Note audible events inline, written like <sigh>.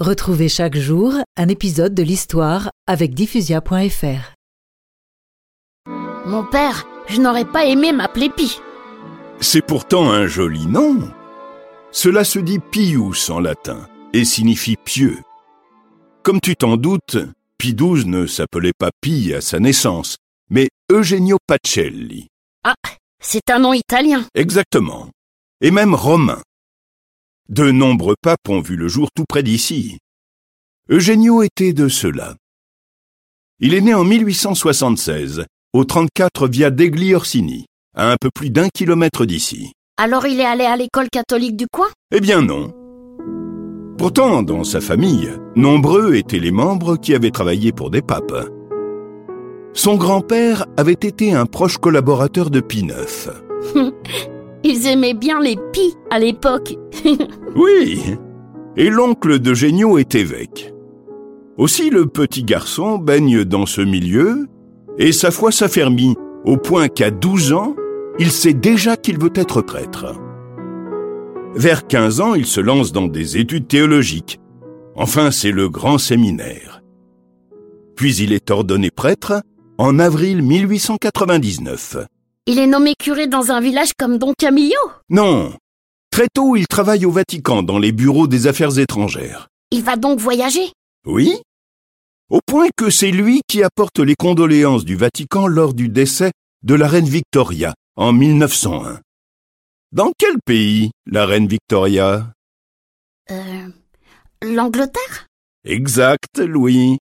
Retrouvez chaque jour un épisode de l'histoire avec diffusia.fr. Mon père, je n'aurais pas aimé m'appeler Pi. C'est pourtant un joli nom. Cela se dit pius en latin et signifie pieux. Comme tu t'en doutes, Pie XII ne s'appelait pas Pi à sa naissance, mais Eugenio Pacelli. Ah, c'est un nom italien. Exactement. Et même romain. De nombreux papes ont vu le jour tout près d'ici. Eugenio était de ceux-là. Il est né en 1876, au 34 via degli Orsini, à un peu plus d'un kilomètre d'ici. Alors il est allé à l'école catholique du coin? Eh bien non. Pourtant, dans sa famille, nombreux étaient les membres qui avaient travaillé pour des papes. Son grand-père avait été un proche collaborateur de Pie IX. <laughs> Ils aimaient bien les Pi à l'époque. <laughs> Oui. Et l'oncle d'Eugenio est évêque. Aussi le petit garçon baigne dans ce milieu, et sa foi s'affermit au point qu'à 12 ans, il sait déjà qu'il veut être prêtre. Vers 15 ans, il se lance dans des études théologiques. Enfin, c'est le grand séminaire. Puis il est ordonné prêtre en avril 1899. Il est nommé curé dans un village comme Don Camillo. Non. Très tôt, il travaille au Vatican dans les bureaux des affaires étrangères. Il va donc voyager. Oui Au point que c'est lui qui apporte les condoléances du Vatican lors du décès de la reine Victoria en 1901. Dans quel pays, la reine Victoria? Euh, L'Angleterre? Exact, Louis.